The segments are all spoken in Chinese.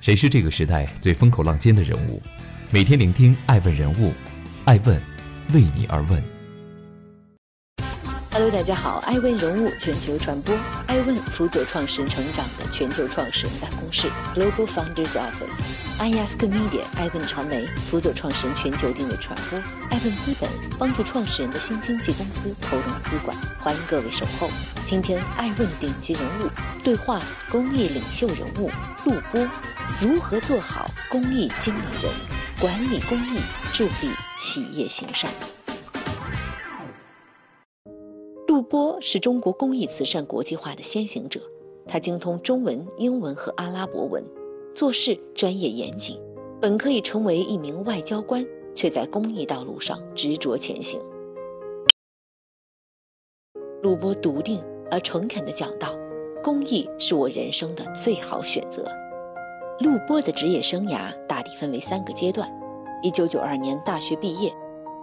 谁是这个时代最风口浪尖的人物？每天聆听爱问人物，爱问，为你而问。Hello，大家好，爱问人物全球传播，爱问辅佐创始人成长的全球创始人办公室 Global Founders Office，iAsk Media，爱问传媒辅佐创始人全球定位传播，爱问资本帮助创始人的新经纪公司投融资管，欢迎各位守候。今天爱问顶级人物对话公益领袖人物陆波，如何做好公益经理人，管理公益，助力企业行善。陆波是中国公益慈善国际化的先行者，他精通中文、英文和阿拉伯文，做事专业严谨，本可以成为一名外交官，却在公益道路上执着前行。陆波笃定而诚恳地讲道：“公益是我人生的最好选择。”陆波的职业生涯大体分为三个阶段：一九九二年大学毕业，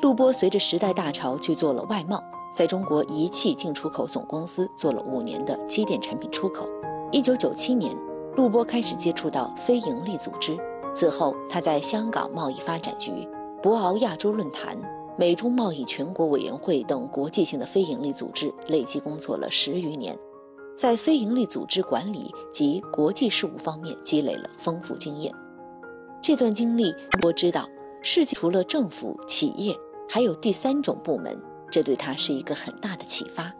陆波随着时代大潮去做了外贸。在中国仪器进出口总公司做了五年的机电产品出口。一九九七年，陆波开始接触到非营利组织。此后，他在香港贸易发展局、博鳌亚洲论坛、美中贸易全国委员会等国际性的非营利组织累计工作了十余年，在非营利组织管理及国际事务方面积累了丰富经验。这段经历，我知道，世界除了政府、企业，还有第三种部门。这对他是一个很大的启发。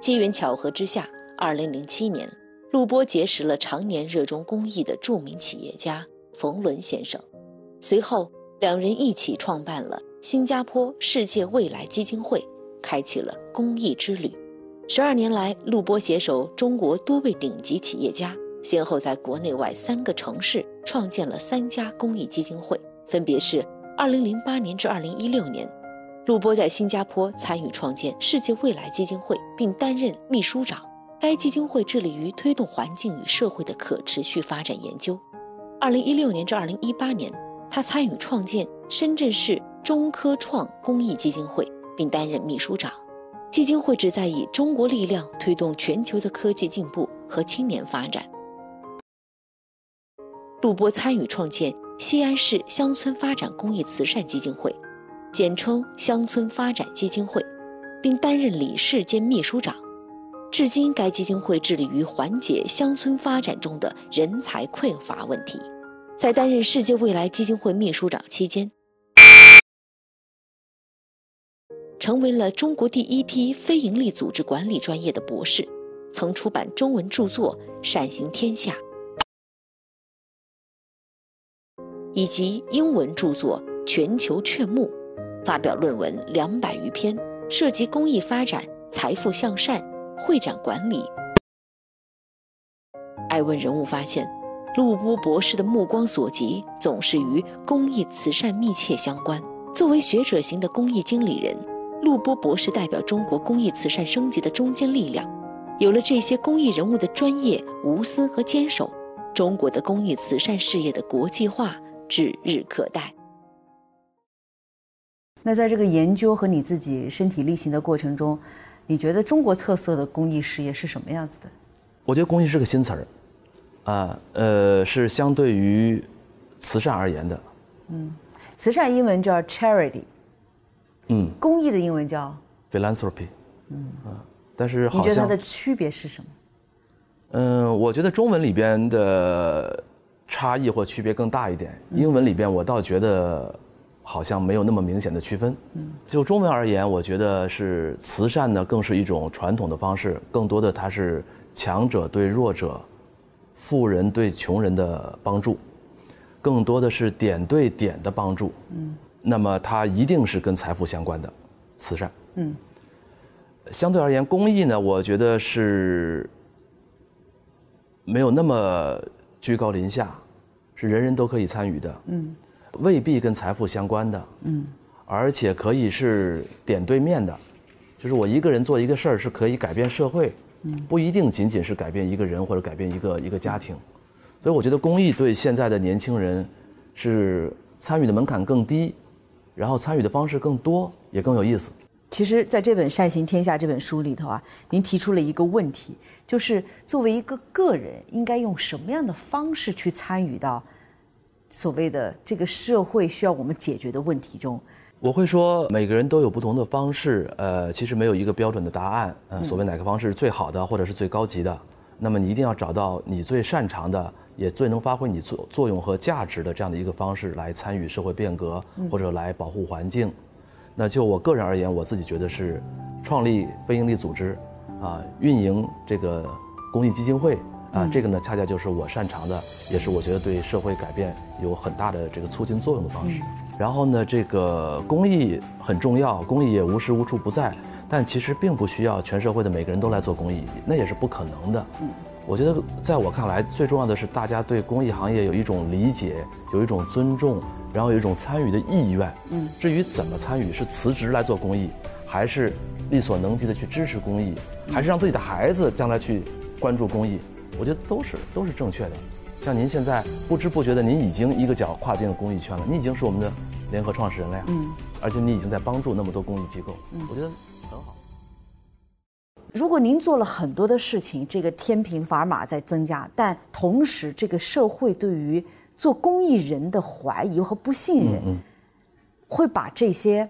机缘巧合之下，2007年，陆波结识了常年热衷公益的著名企业家冯仑先生。随后，两人一起创办了新加坡世界未来基金会，开启了公益之旅。十二年来，陆波携手中国多位顶级企业家，先后在国内外三个城市创建了三家公益基金会，分别是2008年至2016年。陆波在新加坡参与创建世界未来基金会，并担任秘书长。该基金会致力于推动环境与社会的可持续发展研究。二零一六年至二零一八年，他参与创建深圳市中科创公益基金会，并担任秘书长。基金会旨在以中国力量推动全球的科技进步和青年发展。陆波参与创建西安市乡村发展公益慈善基金会。简称乡村发展基金会，并担任理事兼秘书长。至今，该基金会致力于缓解乡村发展中的人才匮乏问题。在担任世界未来基金会秘书长期间，成为了中国第一批非营利组织管理专业的博士，曾出版中文著作《善行天下》，以及英文著作《全球劝募》。发表论文两百余篇，涉及公益发展、财富向善、会展管理。爱问人物发现，陆波博士的目光所及总是与公益慈善密切相关。作为学者型的公益经理人，陆波博士代表中国公益慈善升级的中坚力量。有了这些公益人物的专业、无私和坚守，中国的公益慈善事业的国际化指日可待。那在这个研究和你自己身体力行的过程中，你觉得中国特色的公益事业是什么样子的？我觉得公益是个新词儿，啊，呃，是相对于慈善而言的。嗯，慈善英文叫 charity，嗯，公益的英文叫 philanthropy。嗯啊，但是你觉得它的区别是什么？嗯，我觉得中文里边的差异或区别更大一点，英文里边我倒觉得。好像没有那么明显的区分。嗯，就中文而言，我觉得是慈善呢，更是一种传统的方式，更多的它是强者对弱者、富人对穷人的帮助，更多的是点对点的帮助。嗯，那么它一定是跟财富相关的慈善。嗯，相对而言，公益呢，我觉得是没有那么居高临下，是人人都可以参与的。嗯。未必跟财富相关的，嗯，而且可以是点对面的，就是我一个人做一个事儿是可以改变社会，嗯，不一定仅仅是改变一个人或者改变一个一个家庭，所以我觉得公益对现在的年轻人是参与的门槛更低，然后参与的方式更多，也更有意思。其实，在这本《善行天下》这本书里头啊，您提出了一个问题，就是作为一个个人，应该用什么样的方式去参与到所谓的这个社会需要我们解决的问题中？我会说，每个人都有不同的方式，呃，其实没有一个标准的答案。呃，所谓哪个方式是最好的，或者是最高级的，那么你一定要找到你最擅长的，也最能发挥你作作用和价值的这样的一个方式来参与社会变革，或者来保护环境。那就我个人而言，我自己觉得是创立非营利组织，啊，运营这个公益基金会，啊，这个呢恰恰就是我擅长的，也是我觉得对社会改变有很大的这个促进作用的方式。然后呢，这个公益很重要，公益也无时无处不在，但其实并不需要全社会的每个人都来做公益，那也是不可能的。嗯，我觉得在我看来，最重要的是大家对公益行业有一种理解，有一种尊重，然后有一种参与的意愿。嗯，至于怎么参与，是辞职来做公益，还是力所能及的去支持公益，还是让自己的孩子将来去关注公益，我觉得都是都是正确的。像您现在不知不觉的，您已经一个脚跨进了公益圈了，你已经是我们的联合创始人了呀。嗯，而且你已经在帮助那么多公益机构，嗯，我觉得很好。如果您做了很多的事情，这个天平砝码在增加，但同时这个社会对于做公益人的怀疑和不信任，嗯，会把这些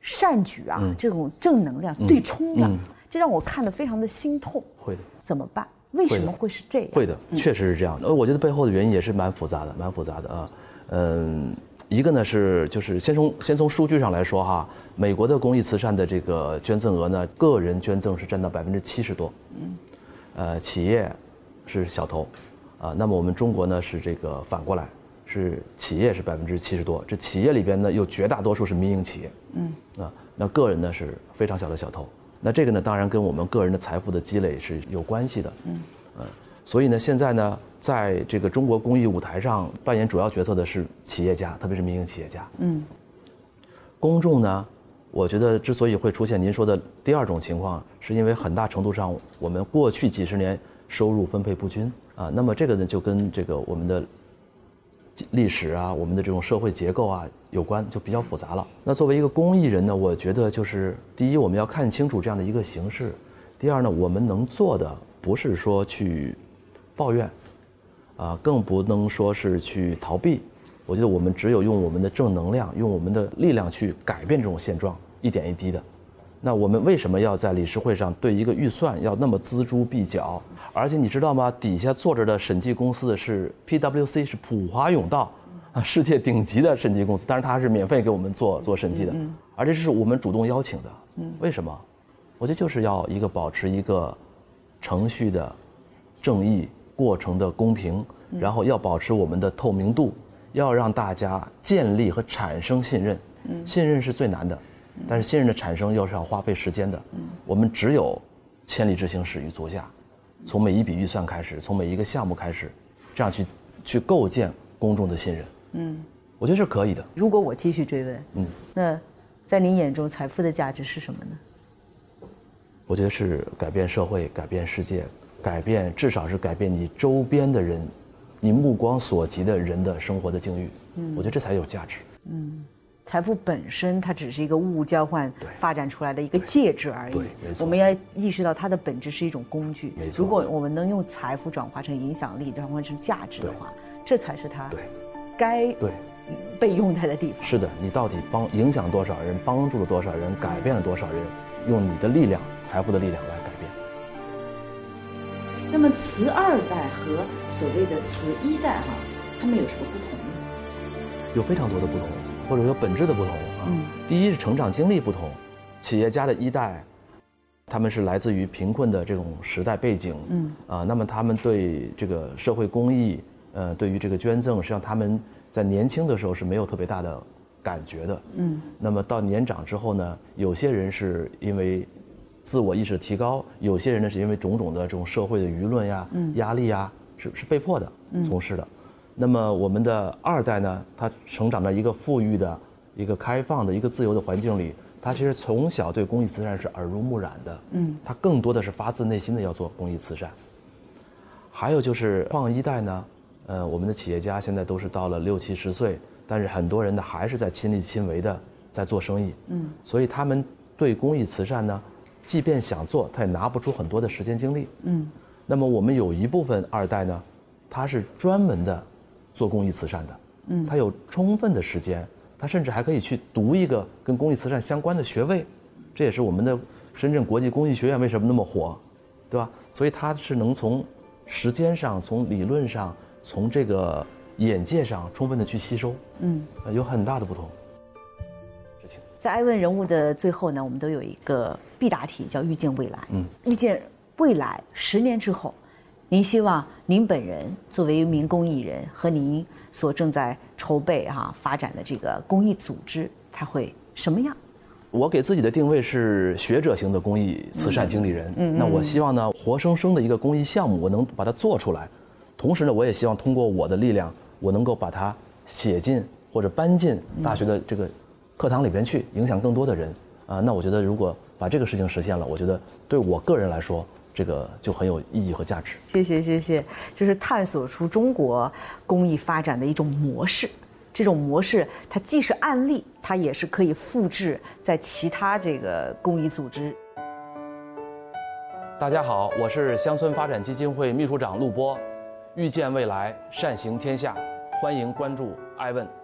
善举啊，这种正能量对冲的，这让我看得非常的心痛。会的。怎么办？为什么会是这样？会的，确实是这样的。呃，我觉得背后的原因也是蛮复杂的，蛮复杂的啊。嗯，一个呢是就是先从先从数据上来说哈，美国的公益慈善的这个捐赠额呢，个人捐赠是占到百分之七十多，嗯，呃，企业是小头，啊，那么我们中国呢是这个反过来，是企业是百分之七十多，这企业里边呢有绝大多数是民营企业，嗯，啊，那个人呢是非常小的小头。那这个呢，当然跟我们个人的财富的积累是有关系的。嗯，呃，所以呢，现在呢，在这个中国公益舞台上扮演主要角色的是企业家，特别是民营企业家。嗯，公众呢，我觉得之所以会出现您说的第二种情况，是因为很大程度上我们过去几十年收入分配不均啊。那么这个呢，就跟这个我们的。历史啊，我们的这种社会结构啊有关，就比较复杂了。那作为一个公益人呢，我觉得就是第一，我们要看清楚这样的一个形式；第二呢，我们能做的不是说去抱怨，啊，更不能说是去逃避。我觉得我们只有用我们的正能量，用我们的力量去改变这种现状，一点一滴的。那我们为什么要在理事会上对一个预算要那么锱铢必较？而且你知道吗？底下坐着的审计公司的是 PWC，是普华永道，啊，世界顶级的审计公司。但是它是免费给我们做做审计的，而且是我们主动邀请的。为什么？我觉得就是要一个保持一个程序的正义过程的公平，然后要保持我们的透明度，要让大家建立和产生信任。信任是最难的，但是信任的产生又是要花费时间的。我们只有千里之行，始于足下。从每一笔预算开始，从每一个项目开始，这样去去构建公众的信任。嗯，我觉得是可以的。如果我继续追问，嗯，那在您眼中，财富的价值是什么呢？我觉得是改变社会、改变世界、改变至少是改变你周边的人，你目光所及的人的生活的境遇。嗯，我觉得这才有价值。嗯。财富本身，它只是一个物物交换发展出来的一个介质而已。我们要意识到它的本质是一种工具。如果我们能用财富转化成影响力，转化成价值的话，这才是它该被用在的地方。是的，你到底帮影响多少人，帮助了多少人，改变了多少人，用你的力量，财富的力量来改变。那么，慈二代和所谓的慈一代哈，他们有什么不同呢？有非常多的不同。或者说本质的不同啊，第一是成长经历不同，企业家的一代，他们是来自于贫困的这种时代背景，嗯啊，那么他们对这个社会公益，呃，对于这个捐赠，实际上他们在年轻的时候是没有特别大的感觉的，嗯，那么到年长之后呢，有些人是因为自我意识提高，有些人呢是因为种种的这种社会的舆论呀、压力呀，是是被迫的从事的。那么我们的二代呢，他成长在一个富裕的、一个开放的、一个自由的环境里，他其实从小对公益慈善是耳濡目染的。嗯，他更多的是发自内心的要做公益慈善。还有就是创一代呢，呃，我们的企业家现在都是到了六七十岁，但是很多人呢还是在亲力亲为的在做生意。嗯，所以他们对公益慈善呢，即便想做，他也拿不出很多的时间精力。嗯，那么我们有一部分二代呢，他是专门的。做公益慈善的，嗯，他有充分的时间，他甚至还可以去读一个跟公益慈善相关的学位，这也是我们的深圳国际公益学院为什么那么火，对吧？所以他是能从时间上、从理论上、从这个眼界上充分的去吸收，嗯，有很大的不同。在爱问人物的最后呢，我们都有一个必答题，叫预见未来。嗯，预见未来十年之后，您希望您本人作为一名公益人和您所正在筹备哈、发展的这个公益组织，它会什么样？我给自己的定位是学者型的公益慈善经理人。嗯，那我希望呢，活生生的一个公益项目，我能把它做出来。同时呢，我也希望通过我的力量，我能够把它写进或者搬进大学的这个课堂里边去，影响更多的人。啊，那我觉得如果把这个事情实现了，我觉得对我个人来说，这个就很有意义和价值。谢谢谢谢，就是探索出中国公益发展的一种模式。这种模式它既是案例，它也是可以复制在其他这个公益组织。大家好，我是乡村发展基金会秘书长陆波，预见未来，善行天下，欢迎关注爱问。